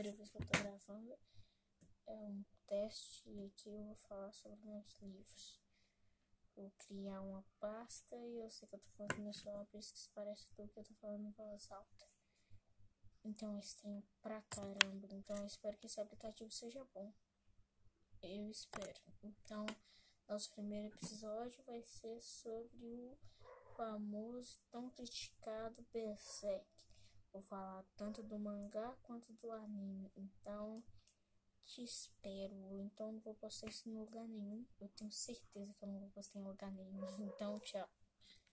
primeira vez que eu tô gravando. É um teste e aqui eu vou falar sobre meus livros. Vou criar uma pasta e eu sei que eu tô falando no meu celular, por isso que parece tudo que eu tô falando em voz alta. Então esse tem pra caramba. Então eu espero que esse aplicativo seja bom. Eu espero. Então, nosso primeiro episódio vai ser sobre o famoso, tão criticado Berserk. Vou falar tanto do mangá quanto do anime. Então, te espero. Então, não vou postar isso em lugar nenhum. Eu tenho certeza que eu não vou postar em lugar nenhum. Então, tchau.